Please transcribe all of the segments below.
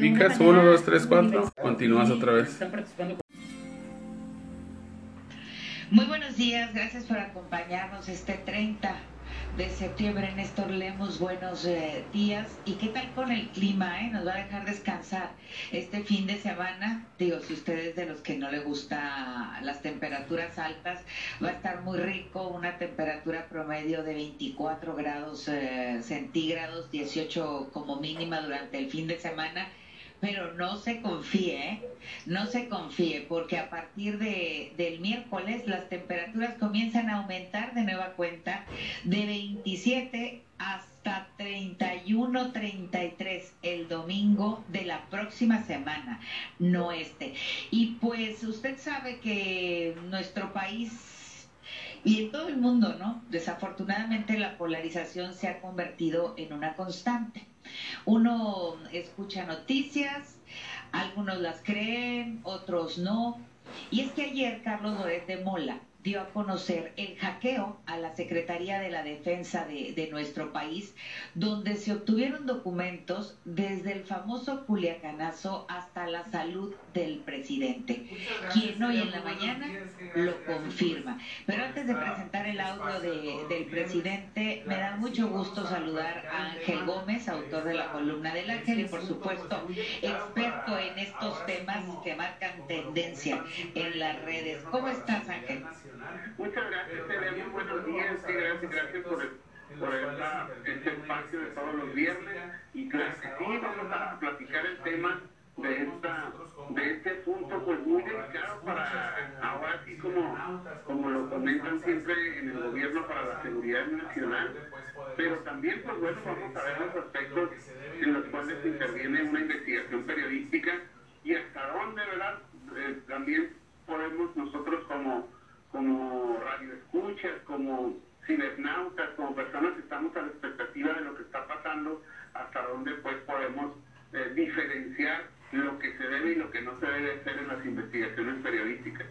Picas 1, 2, 3, 4. Continúas otra vez. Muy buenos días, gracias por acompañarnos este 30 de septiembre. Néstor Lemos, buenos eh, días. ¿Y qué tal con el clima? Eh? Nos va a dejar descansar este fin de semana. Digo, si ustedes de los que no le gusta las temperaturas altas, va a estar muy rico. Una temperatura promedio de 24 grados eh, centígrados, 18 como mínima durante el fin de semana pero no se confíe, ¿eh? no se confíe, porque a partir de, del miércoles las temperaturas comienzan a aumentar de nueva cuenta de 27 hasta 31, 33 el domingo de la próxima semana, no este. Y pues usted sabe que nuestro país y en todo el mundo, ¿no? Desafortunadamente la polarización se ha convertido en una constante. Uno escucha noticias, algunos las creen, otros no. Y es que ayer Carlos Loret de Mola dio a conocer el hackeo a la Secretaría de la Defensa de, nuestro país, donde se obtuvieron documentos desde el famoso Culiacanazo hasta la salud del presidente, quien hoy en la mañana lo confirma. Pero antes de presentar el audio del presidente, me da mucho gusto saludar a Ángel Gómez, autor de la columna del Ángel y por supuesto experto en estos temas que marcan tendencia en las redes. ¿Cómo estás, Ángel? Muchas gracias, Tere. Muy buenos días. Sí, gracias, gracias por, el, por este espacio de todos los viernes. Y claro que sí, vamos a platicar el tema de, esta, de este punto pues muy delicado para ahora sí como, como lo comentan siempre en el gobierno para la seguridad nacional pero también pues bueno vamos a ver los aspectos en los cuales interviene una investigación periodística y hasta dónde verdad eh, también podemos nosotros como como radioescuchas, como cibernautas, como personas que estamos a la expectativa de lo que está pasando, hasta dónde pues podemos eh, diferenciar lo que se debe y lo que no se debe hacer en las investigaciones periodísticas.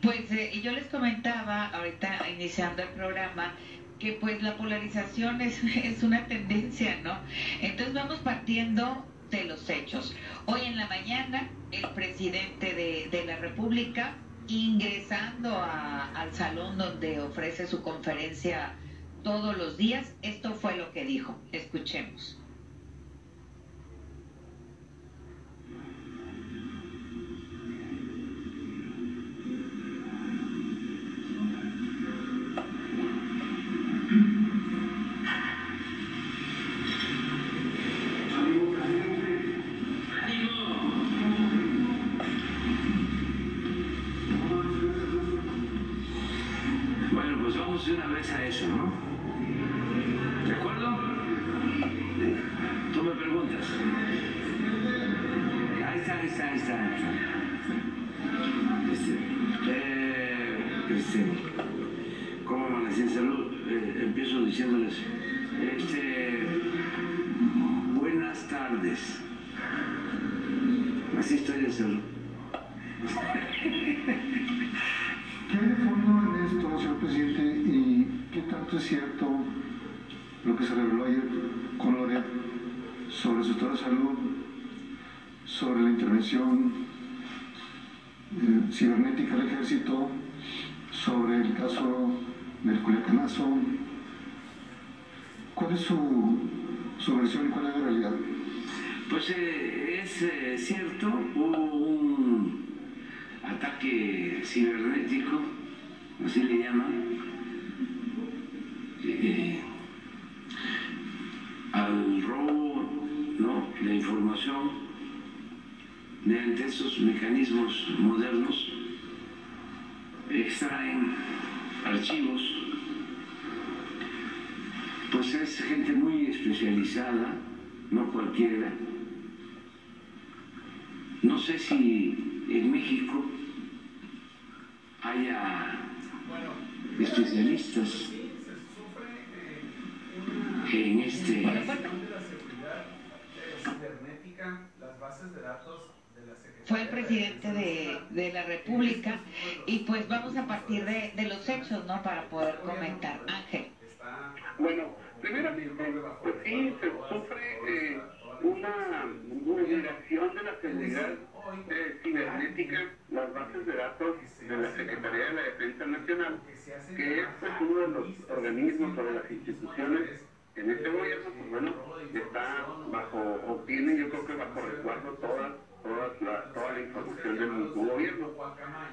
Pues eh, yo les comentaba ahorita iniciando el programa que pues la polarización es, es una tendencia, ¿no? Entonces vamos partiendo de los hechos. Hoy en la mañana el presidente de, de la República ingresando al salón donde ofrece su conferencia todos los días, esto fue lo que dijo. Escuchemos. pues. Así estoy de salud. ¿Qué hay de fondo en esto, señor presidente? ¿Y qué tanto es cierto lo que se reveló ayer con Lorea sobre su estado de salud, sobre la intervención eh, cibernética del ejército, sobre el caso del culiacanazo? ¿Cuál es su, su versión y cuál es la realidad? Pues eh, es eh, cierto, hubo un ataque cibernético, así le llaman, eh, al robo ¿no? de información mediante esos mecanismos modernos, extraen archivos, pues es gente muy especializada, no cualquiera fue el presidente de, la República y pues vamos a partir de, los hechos, ¿no? Para poder comentar. Ángel. Bueno, primeramente, pues sí, se sufre eh, una la seguridad eh, cibernética, las bases de datos de la Secretaría de la Defensa Nacional, que es pues, uno de los organismos o de las instituciones en este gobierno, pues bueno, está bajo, obtiene yo creo que bajo resguardo toda, toda, la, toda la información del gobierno.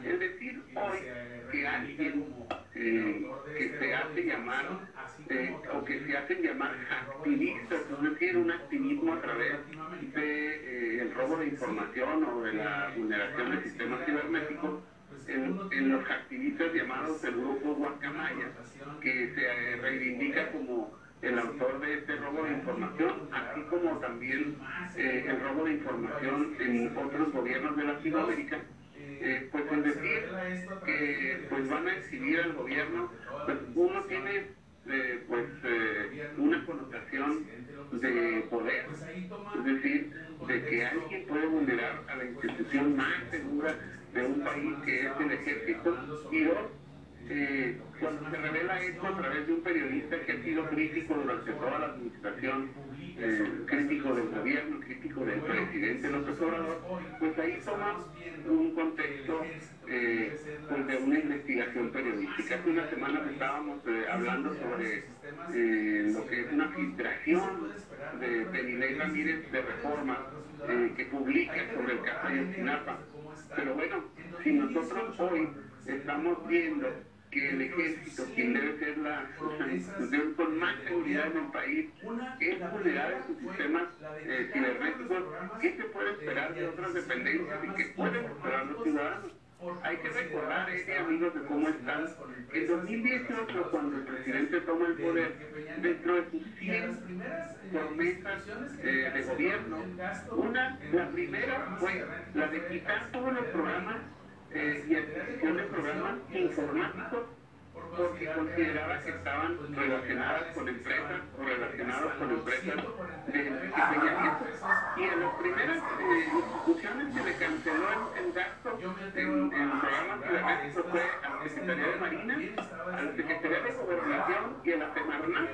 Es decir, hoy que alguien eh, que se hace llamar eh, o que se hacen llamar activistas, es decir, un información o de la vulneración del sistema cibernético, en, los activistas llamados del grupo Guacamaya, que se reivindica como el autor de este robo de información, así como también eh, el robo de información en otros gobiernos de Latinoamérica, eh, pues en decir que pues van a exhibir al gobierno, pues uno tiene eh, pues una connotación de poder, es decir, de que alguien puede vulnerar a la institución más segura de un país que es el ejército. Y dos, eh, cuando se revela esto a través de un periodista que ha sido crítico durante toda la administración, eh, crítico del gobierno, crítico del presidente López Obrador, pues ahí toma un contexto eh, pues de una investigación periodística. Hace una semana estábamos eh, hablando sobre eh, lo que es una filtración de Penilei Ramírez de Reforma que publica sobre el caso de Ayotzinapa. Pero bueno, si nosotros hoy estamos viendo que el ejército, quien debe ser la institución con más seguridad en el país, es vulnerar sus sistemas eh, cibernéticos, ¿qué se puede esperar de otras dependencias y qué pueden esperar los ciudadanos? Hay que recordar, eh, amigos, de cómo están. En 2018, cuando el presidente toma el poder, dentro de sus 100 promesas eh, de gobierno, una, la primera fue la de quitar todos los programas eh, y adquisición de programas porque consideraba que estaban relacionadas con empresas o relacionados con empresas de. Y en las primeras eh, instituciones se le canceló el, gasto en, en programas cibernéticos fue a la Secretaría de Marina, a la Secretaría de Gobernación y a la Semarnat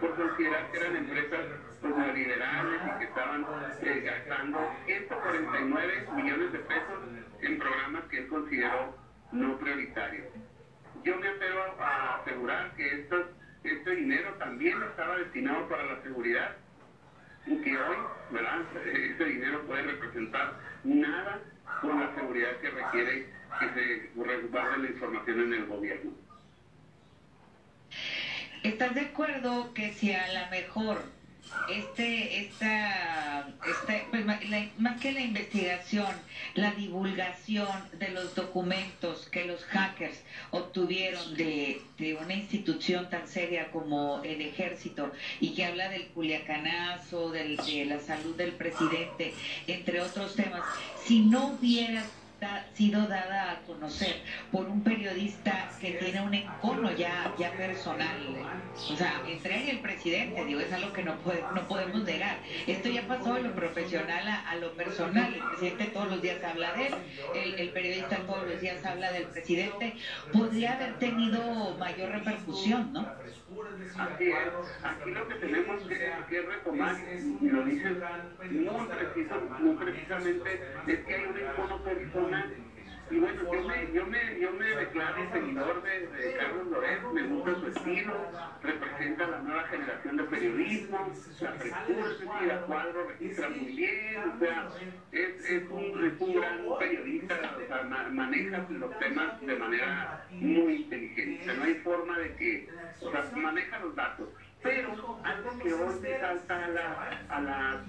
por considerar que eran empresas pues, neoliberales y que estaban eh, gastando 149 millones de pesos en programas que él consideró no prioritarios. Yo me atrevo a asegurar que este dinero también estaba destinado para la seguridad y que hoy, ¿verdad? Ese dinero puede representar nada con la seguridad que requiere que se resguarde la información en el gobierno. ¿Estás de acuerdo que si a lo mejor este, esta, este, pues, más que la investigación, la divulgación de los documentos que los hackers obtuvieron de, de una institución tan seria como el ejército y que habla del culiacanazo, de la salud del presidente, entre otros temas, si no hubiera sido dada a conocer por un periodista que tiene un encono ya, ya personal. O sea, entre el presidente, digo, es algo que no, no podemos negar. Esto ya pasó de lo profesional a, lo personal. El presidente todos los días habla de él, el, el, periodista todos los días habla del presidente. Podría haber tenido mayor repercusión, ¿no? Así es. Aquí lo que tenemos que, que retomar, y lo dicen muy, preciso, muy precisamente, es que hay un encono personal. Y bueno, yo me, yo me, yo me declaro seguidor de, Carlos Lorenzo, me gusta su estilo, representa la nueva generación de periodismo, la frescura, y la cuadro registra muy bien, o sea, es, es, un, es gran periodista, o sea, maneja los temas de manera muy inteligente, no hay forma de que, o sea, maneja los datos. Pero algo que hoy me salta a la, a la,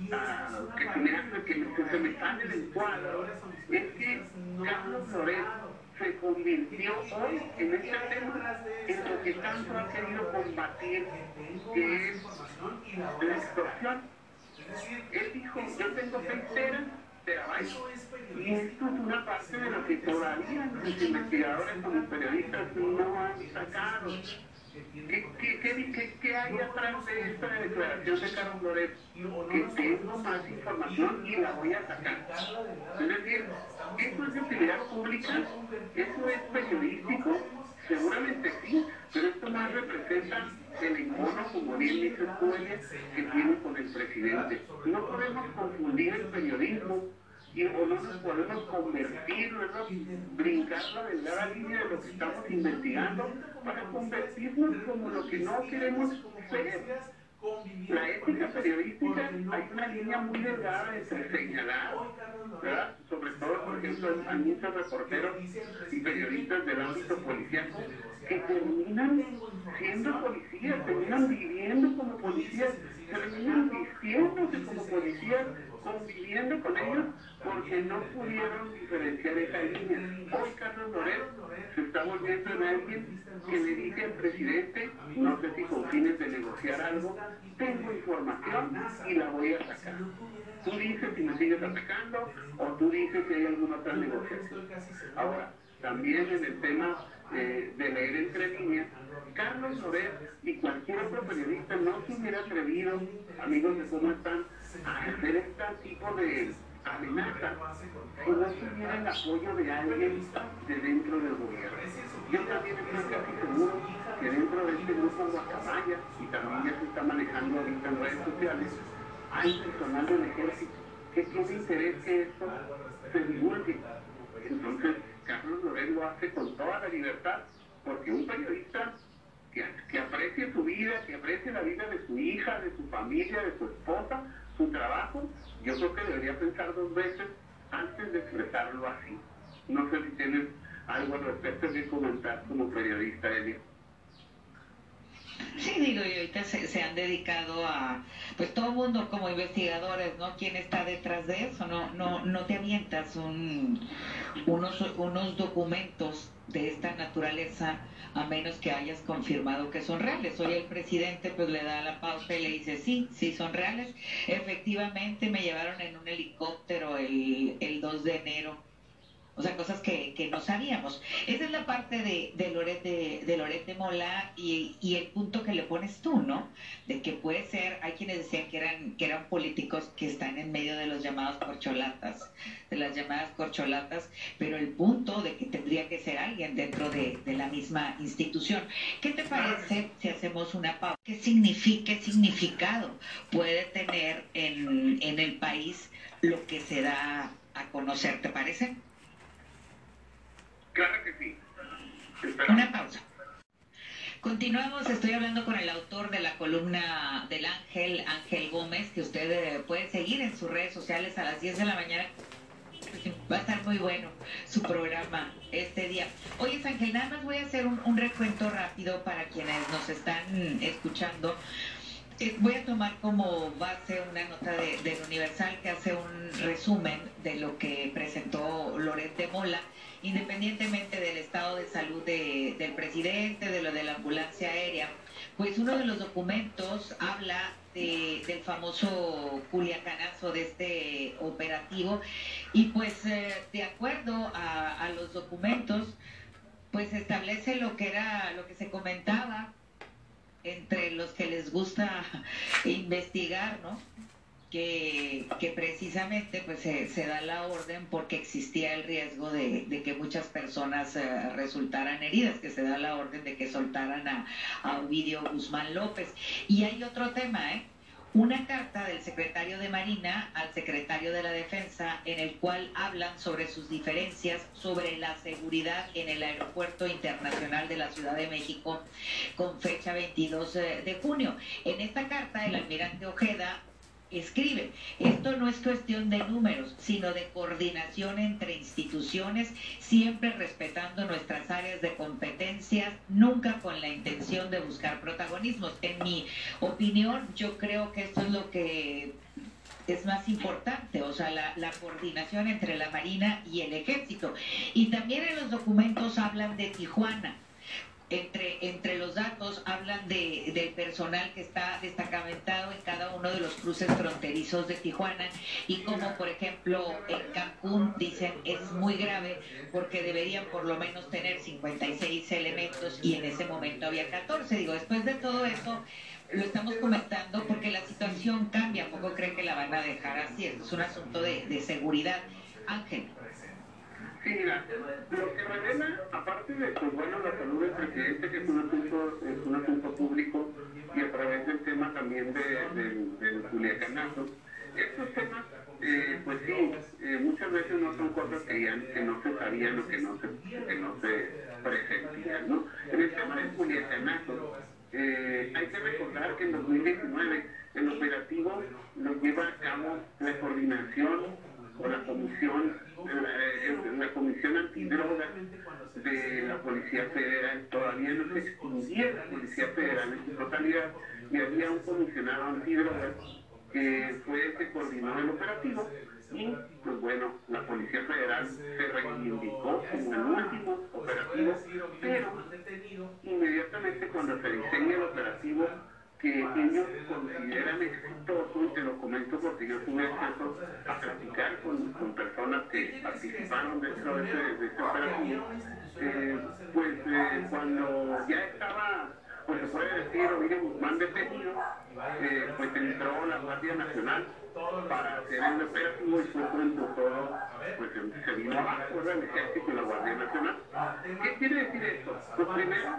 que, me hace, que, me sale del cuadro, es que Carlos Lorenzo se convirtió hoy en este tema en lo que tanto ha querido combatir, que es la extorsión. Él dijo, yo tengo seis teras, terabytes, y esto es una parte de lo que todavía los investigadores como periodistas no han sacado. ¿Qué, qué, qué, qué hay atrás de esta declaración de Carlos Loret? Que tengo más información y la voy a sacar. Es decir, ¿esto es de utilidad pública? ¿Eso es periodístico? Seguramente sí, pero esto más representa el encono, como bien dice Cuelles, que tiene con el presidente. No podemos confundir el periodismo y o no nos podemos convertir, ¿verdad? brincar la delgada línea de lo que estamos investigando para convertirnos como lo que no queremos ser. La ética periodística, hay una línea muy delgada entre señalar, sobre todo, por ejemplo, hay muchos reporteros y periodistas del ámbito policiaco que terminan siendo policías, terminan viviendo como policías, terminan vistiéndose como policías, conviviendo con ellos porque no pudieron diferenciar esa línea. Hoy Carlos Loret se está volviendo en alguien que le dice al presidente, no sé si con fines de negociar algo, tengo información y la voy a sacar. Tú dices si me sigues atacando o tú dices si hay alguna otra negociación. Ahora, también en el tema de leer entre líneas, Carlos Loret y cualquier otro periodista no se hubiera atrevido, amigos de cómo están, hacer este tipo de amenaza si no tuviera el apoyo de alguien de dentro del gobierno. Yo también estoy casi seguro que dentro de este grupo Guacamaya, y también ya se está manejando ahorita en redes sociales, hay personal del ejército que tiene interés que esto se divulgue. Entonces, Carlos Loret lo hace con toda la libertad, porque un periodista que, que aprecie su vida, que aprecie la vida de su hija, de su familia, de su esposa, su trabajo, yo creo que debería pensar dos veces antes de expresarlo así. No sé si tienes algo al respecto que comentar como periodista, Elio. Sí, digo, y ahorita se, se, han dedicado a, pues todo el mundo como investigadores, ¿no? ¿Quién está detrás de eso? No, no, no te avientas un, unos, unos documentos de esta naturaleza a menos que hayas confirmado que son reales. Hoy el presidente pues le da la pausa y le dice, sí, sí son reales. Efectivamente me llevaron en un helicóptero el, el 2 de enero o sea, cosas que, que no sabíamos. Esa es la parte de, de Loret de, de, Loret de Mola y, y, el punto que le pones tú, ¿no? De que puede ser, hay quienes decían que eran, que eran políticos que están en medio de los llamados corcholatas, de las llamadas corcholatas, pero el punto de que tendría que ser alguien dentro de, de la misma institución. ¿Qué te parece si hacemos una pausa? ¿Qué, significa, qué significado puede tener en, en el país lo que se da a conocer? ¿Te parece? Claro que sí. Una pausa. Continuamos, estoy hablando con el autor de la columna del Ángel, Ángel Gómez, que usted eh, puede seguir en sus redes sociales a las 10 de la mañana. Va a estar muy bueno su programa este día. Oye, Ángel, nada más voy a hacer un, un recuento rápido para quienes nos están escuchando. Eh, voy a tomar como base una nota de, del Universal que hace un resumen de lo que presentó Loret de Mola independientemente del estado de salud de, del presidente, de lo de la ambulancia aérea, pues uno de los documentos habla de, del famoso culiacanazo de este operativo y pues eh, de acuerdo a, a los documentos pues establece lo que era lo que se comentaba entre los que les gusta investigar, ¿no? que, que precisamente pues se, se, da la orden porque existía el riesgo de, que muchas personas uh, resultaran heridas, que se da la orden de que soltaran a, a Ovidio Guzmán López. Y hay otro tema, ¿eh? Una carta del secretario de Marina al secretario de la Defensa en el cual hablan sobre sus diferencias sobre la seguridad en el Aeropuerto Internacional de la Ciudad de México con fecha 22 de junio. En esta carta el almirante Ojeda escribe. Esto no es cuestión de números, sino de coordinación entre instituciones, siempre respetando nuestras áreas de competencias, nunca con la intención de buscar protagonismos. En mi opinión, yo creo que esto es lo que es más importante, o sea, la, la, coordinación entre la Marina y el Ejército. Y también en los documentos hablan de Tijuana entre, entre los datos hablan de, del personal que está destacamentado en cada uno de los cruces fronterizos de Tijuana y como por ejemplo en Cancún dicen es muy grave porque deberían por lo menos tener 56 elementos y en ese momento había 14. Digo, después de todo eso lo estamos comentando porque la situación cambia, poco creen que la van a dejar así, es un asunto de, de seguridad. Ángel. Sí, mira, lo que revela, aparte de pues, bueno, la salud del presidente, que es un asunto, es un asunto público, y a través del tema también de, de, del Culiacanazo, estos temas, eh, pues sí, eh, muchas veces no son cosas que, ya, que no se sabían o que no se, que no se presentían, ¿no? En el tema del Culiacanazo, eh, hay que recordar que en 2019 el operativo lo lleva a cabo la coordinación con la comisión, la, la comisión antidroga de la Policía Federal. Todavía no se extinguía la Policía Federal en su totalidad y había un comisionado antidroga que fue el que coordinó el operativo y pues bueno, la Policía Federal se reivindicó como el último operativo, pero inmediatamente cuando se diseña el operativo que ellos consideran exitoso, y te lo comento porque yo tuve acceso a platicar con, personas que participaron dentro de ese, de ese operativo, eh, pues eh, cuando ya estaba pues se puede decir, Ovidio Guzmán detenido, eh, pues entró la Guardia Nacional para hacer el operativo y fue cuando todo pues, se vino abajo el ejército y la Guardia Nacional. ¿Qué quiere decir esto? Pues primero,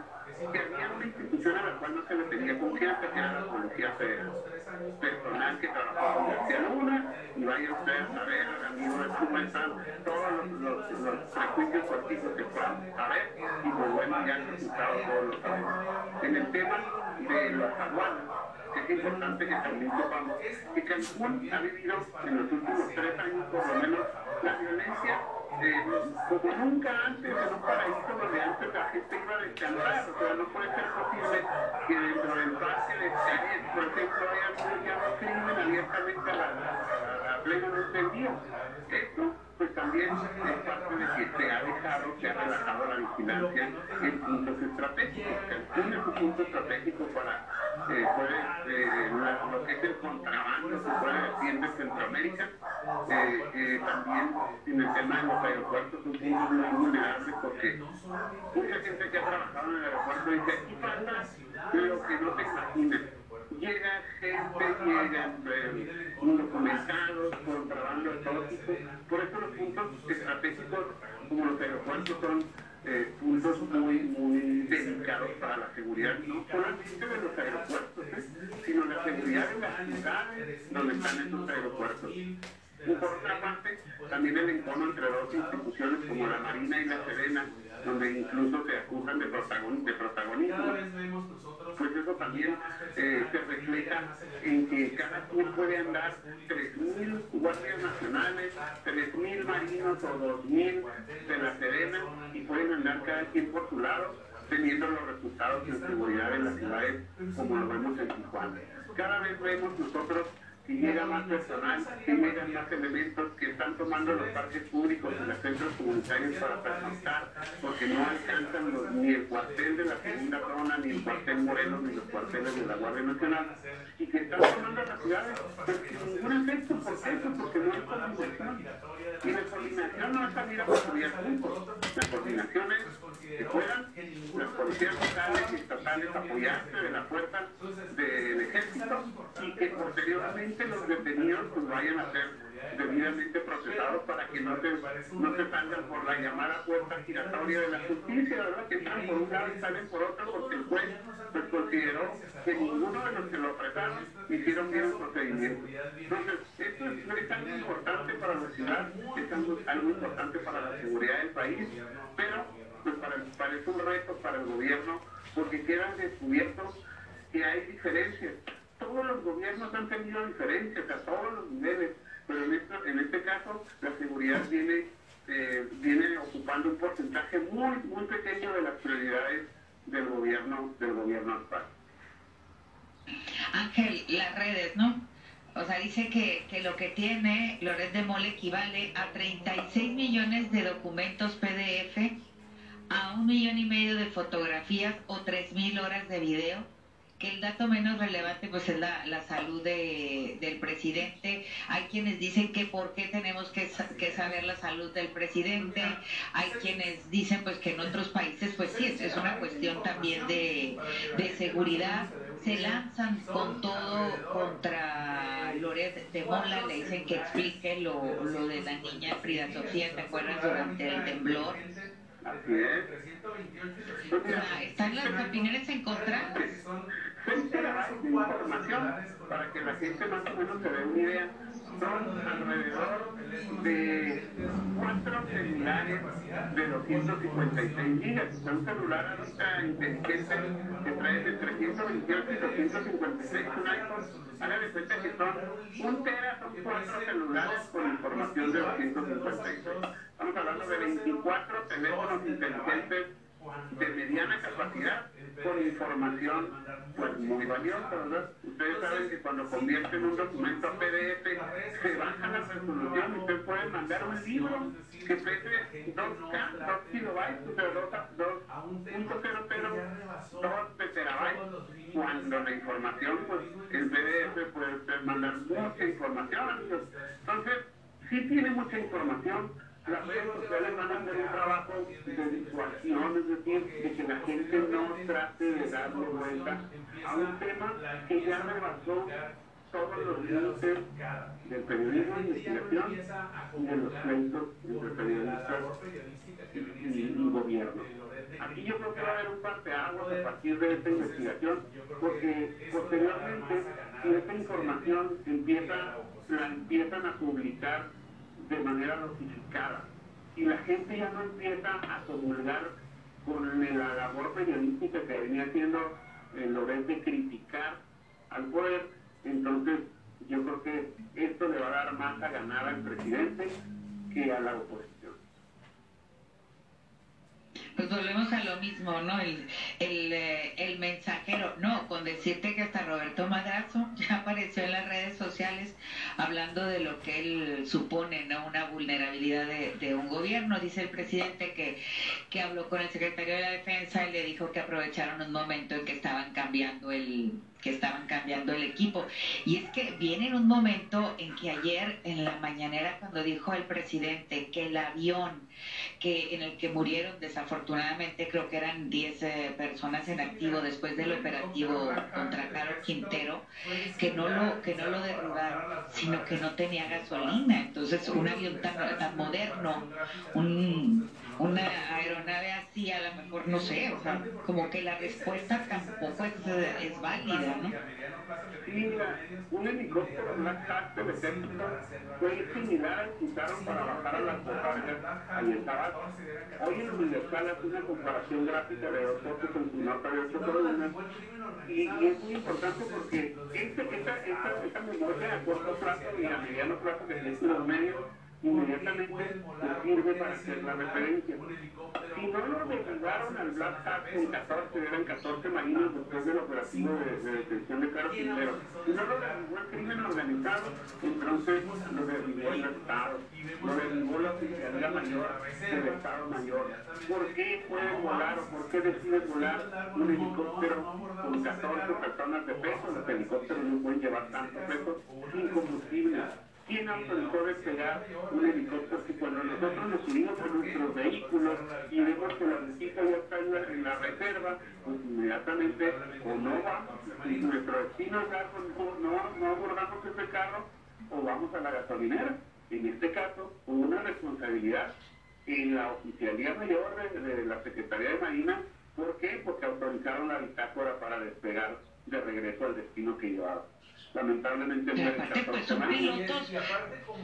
que había una institución a la cual no se le tenía confianza, que era la Policía Federal. Personal que trabajaba con García Luna, y vaya usted a saber, amigo su todos los, los, los prejuicios políticos que puedan saber, y pues bueno, ya el resultado todos lo sabemos. En el tema de los aguadas, es importante que también sepamos que Cancún ha vivido en los últimos tres años por lo menos la violencia como nunca antes en un paraíso donde antes la gente iba a descansar. O sea, no puede ser posible que dentro del parque de Xcaret, por ejemplo, haya un crimen abiertamente a la, a, a plena luz del día. Esto pues también es parte de que se ha dejado, se ha relajado la vigilancia en puntos estratégicos. Cancún es un punto estratégico para eh, puede, eh, lo que es el contrabando, se puede de Centroamérica. Eh, eh, también en el tema de los aeropuertos, un punto muy vulnerable porque mucha gente que ha trabajado en el aeropuerto dice, aquí falta lo que no te imaginas llega gente, llegan eh, documentados, contrabando de todo tipo. Por eso los puntos estratégicos como los aeropuertos son eh, puntos muy, muy delicados para la seguridad, no solamente de los aeropuertos, ¿eh? sino la seguridad de las ciudades donde están esos aeropuertos. Y por otra parte, también el encono entre dos instituciones como la Marina y la Serena, donde incluso se acusan de, protagon de protagonismo. Pues eso también eh, se refleja en que cada quien puede andar 3.000 guardias nacionales, 3.000 marinos o 2.000 de la Serena y pueden andar cada quien por su lado teniendo los resultados de seguridad en las ciudades como lo vemos en Tijuana. Cada vez vemos nosotros llega más personal, llegan más elementos que están tomando los parques públicos y los centros comunitarios para pernoctar, porque no alcanzan los, ni el cuartel de la segunda zona, ni el cuartel Morelos, ni los cuarteles de la Guardia Nacional, y que están tomando las ciudades pues, sin ningún efecto, ¿por eso? Porque no hay coordinación. Y la coordinación no es salir a patrullar juntos, la coordinación es que puedan las policías locales y estatales apoyarse de la fuerza del ejército y que posteriormente los detenidos pues vayan a ser debidamente procesados para que no se, no salgan por la llamada puerta giratoria de la justicia, ¿verdad? Que entran por un lado y salen por otro porque el juez consideró que ninguno de los que lo apresaron hicieron bien el procedimiento. Entonces, esto es, es algo importante para la ciudad, es algo, algo importante para la seguridad del país, pero pues para, parece un reto para el gobierno porque quedan descubiertos que hay diferencias. Todos los gobiernos han tenido diferencias a todos los niveles, pero en, esto, en este caso la seguridad viene, eh, viene ocupando un porcentaje muy, muy pequeño de las prioridades del gobierno, del gobierno actual. Ángel, las redes, ¿no? O sea, dice que, que lo que tiene Loret de Mole equivale a 36 millones de documentos PDF, a un millón y medio de fotografías o 3.000 horas de video, que el dato menos relevante pues es la, la salud de, del presidente. Hay quienes dicen que por qué tenemos que, que, saber la salud del presidente. Hay quienes dicen pues que en otros países pues sí, es, es una cuestión también de, de seguridad. Se lanzan con todo contra Loret de Mola, le dicen que explique lo, lo de la niña Frida Sofía, ¿te acuerdas? Durante el temblor. Así es. Están las opiniones encontradas. Información para que la gente más o menos se dé una idea. Son alrededor de celulares de 256 gigas. O sea, un celular ahorita inteligente que trae de 328 y 256 un iPhone. Hagan de cuenta que son un tera, son cuatro celulares con información de 256. Estamos hablando de 24 teléfonos inteligentes de mediana capacidad con información pues muy valiosa, ¿verdad? Ustedes saben que cuando convierten un documento a PDF se baja la resolución ustedes pueden mandar un libro que pese 2K, 2 kilobytes, o sea, 2.00, 2 terabytes, cuando la información, pues el PDF puede mandar mucha información, Entonces, sí tiene mucha información, las redes sociales van a hacer un trabajo de disuasión, es decir, de que la gente no trate de darle vuelta a un tema que ya rebasó todos los límites del periodismo de investigación y de los pleitos entre periodistas y, gobierno. Aquí yo creo que va a haber un parteaguas a partir de esta investigación, porque posteriormente, si esta información empieza, la empiezan a publicar de manera notificada. Y la gente ya no empieza a comulgar con la labor periodística que venía haciendo el Loret de criticar al poder, entonces yo creo que esto le va a dar más a ganar al presidente que a la oposición pues volvemos a lo mismo, ¿no? El, el, eh, el, mensajero, no, con decirte que hasta Roberto Madrazo ya apareció en las redes sociales hablando de lo que él supone, ¿no? Una vulnerabilidad de, un gobierno. Dice el presidente que, que habló con el secretario de la Defensa y le dijo que aprovecharon un momento en que estaban cambiando el que estaban cambiando el equipo. Y es que viene en un momento en que ayer en la mañanera cuando dijo el presidente que el avión que en el que murieron desafortunadamente creo que eran 10 eh, personas en activo después del operativo contra Caro Quintero, que no lo que no lo derrubaron, sino que no tenía gasolina. Entonces, un avión tan moderno, un una aeronave así, a lo mejor, no sé, o sea, como que la respuesta tampoco es, es válida, ¿no? Sí, un helicóptero Black Hawk del ejército fue similar al que usaron para bajar a las montañas ahí estaba. Hoy en Universal hace una comparación gráfica de dos fotos en su nota de y, y, es muy importante porque este, esta, esta, esta memoria a corto plazo y a mediano plazo que tiene los medios inmediatamente te sirve para hacer la referencia. Si no lo derribaron al Black Hat con 14, eran 14 marinos después del operativo de, detención de Carlos Quintero. Si no lo derribó el crimen organizado, entonces lo derribó el Estado, lo derribó la Oficialía Mayor del Estado Mayor. ¿Por qué pueden volar o por qué deciden volar un helicóptero con 14 personas de peso? Los helicópteros no pueden llevar tanto peso sin combustible ¿Quién autorizó despegar un helicóptero que cuando nosotros nos subimos a nuestros vehículos y vemos que la mesita ya está en la, reserva, pues inmediatamente o no vamos, si nuestro destino es no, no abordamos ese carro o vamos a la gasolinera. En este caso, una responsabilidad en la oficialía mayor de, la Secretaría de Marina. ¿Por qué? Porque autorizaron la bitácora para despegar de regreso al destino que llevaba lamentablemente aparte, pues son pilotos,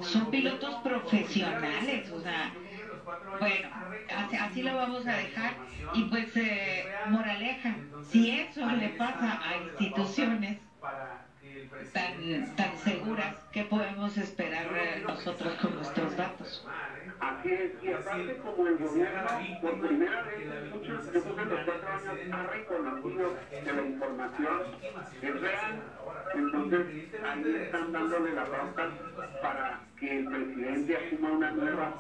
son pilotos profesionales, o sea, bueno, así, lo vamos a dejar. Y pues, eh, moraleja, si eso le pasa a instituciones tan, tan seguras, ¿qué podemos esperar eh, nosotros con nuestros datos? Así es, y aparte como el gobierno por primera vez muchos, después de los cuatro años, ha reconocido que la información es real, entonces ahí están dándole la pauta para que el presidente asuma una nueva...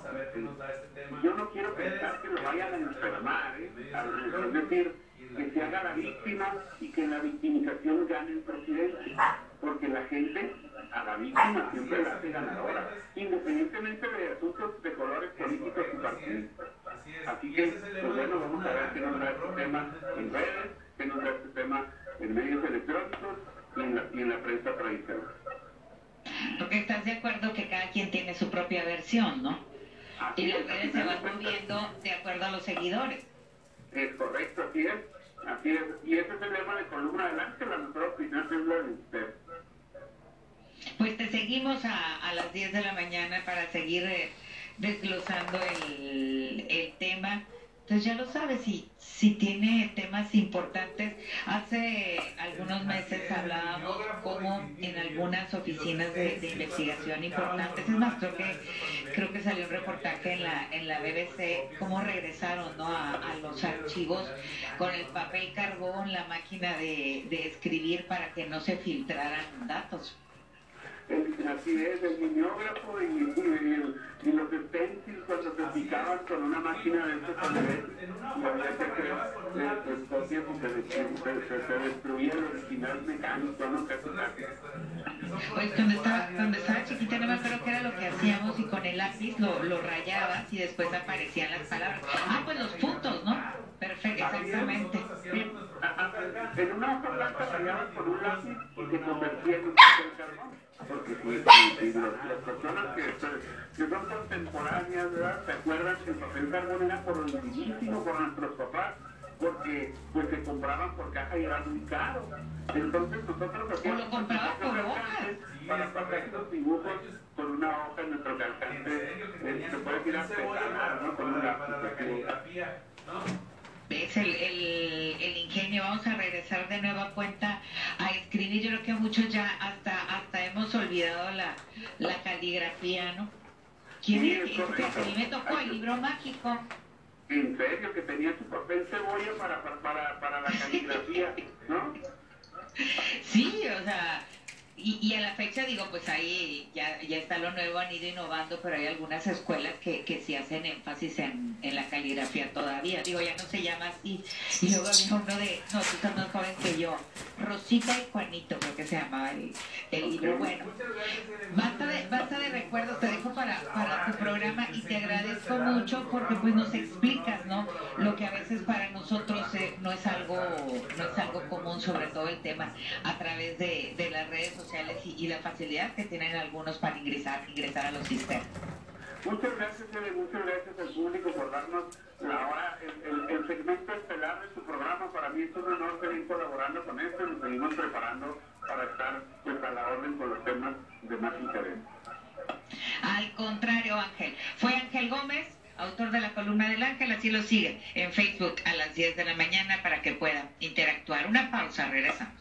Yo no quiero pensar que lo vayan a enfermar, ¿eh? es decir, que se haga la víctima y que la victimización gane el presidente, porque la gente a la víctima siempre la hace ganadora, independientemente de asuntos de colores políticos y partidistas. Así que, pues bueno, vamos a ver qué nos da este tema en redes, qué nos da este tema en medios electrónicos y en la, y en la prensa tradicional. Porque estás de acuerdo que cada quien tiene su propia versión, ¿no? y las redes se van moviendo de acuerdo a los seguidores. Es correcto, así es. Así es. Y ese es el lema de columna adelante, la mejor opinión es la de usted. Pues te seguimos a, a las 10 de la mañana para seguir eh, desglosando el, el tema. Entonces ya lo sabes, si, si tiene temas importantes. Hace algunos meses hablábamos como en algunas oficinas de, de, investigación importantes, es más, creo que, creo que salió un reportaje en la, en la BBC, cómo regresaron ¿no? a, a los archivos con el papel carbón, la máquina de, de escribir para que no se filtraran datos así es, el mimeógrafo y, y, y, los stencils cuando se picaban con una máquina de estos también, y había que y se, destruía el original mecánico, ¿no? Casi Pues cuando estaba, cuando estaba chiquita no me acuerdo qué era lo que hacíamos y con el lápiz lo, lo rayabas y después aparecían las palabras. Ah, pues los puntos, ¿no? Perfecto, exactamente. En una hoja blanca rayabas con un lápiz y se convertía en un papel carbón porque pues, y, las personas que, que, son contemporáneas, ¿verdad? ¿Se acuerdan que el papel carbón era por prohibidísimo por nuestros papás? Porque pues se compraban por caja y era muy caro. Entonces nosotros hacíamos lo compraban por hojas. Para pasar los dibujos con una hoja en nuestro calcante, se puede decir artesanal, ¿no? Con un lápiz. ¿Ves el, el, el ingenio? Vamos a regresar de nueva cuenta a escribir. Yo creo que muchos ya hasta hasta hemos olvidado la, la caligrafía, ¿no? ¿Quién sí, es? es a mí me tocó el libro mágico. En serio, que tenía su papel cebolla para, para, para la caligrafía, ¿no? Sí, o sea, y, y, a la fecha digo, pues ahí ya, ya está lo nuevo, han ido innovando, pero hay algunas escuelas que, que sí hacen énfasis en, en todavía. Digo, ya no se llama así. Y luego había uno de, no, tú estás más joven que yo, Rosita y Juanito, creo que se llamaba el, el libro. Bueno, basta de, basta de recuerdos, te dejo para, para tu programa y te agradezco mucho porque pues nos explicas, ¿no? Lo que a veces para nosotros eh, no es algo no es algo común, sobre todo el tema a través de, de las redes sociales y, y, la facilidad que tienen algunos para ingresar, ingresar a los sistemas. Muchas gracias, Eve, muchas gracias al público por darnos la hora, el, el, el, segmento estelar de su programa. Para mí es un honor seguir colaborando con esto y nos seguimos preparando para estar pues, a la orden con los temas de más interés. Al contrario, Ángel. Fue Ángel Gómez autor de la columna del Ángel, así lo sigue en Facebook a las 10 de la mañana para que pueda interactuar. Una pausa, regresamos.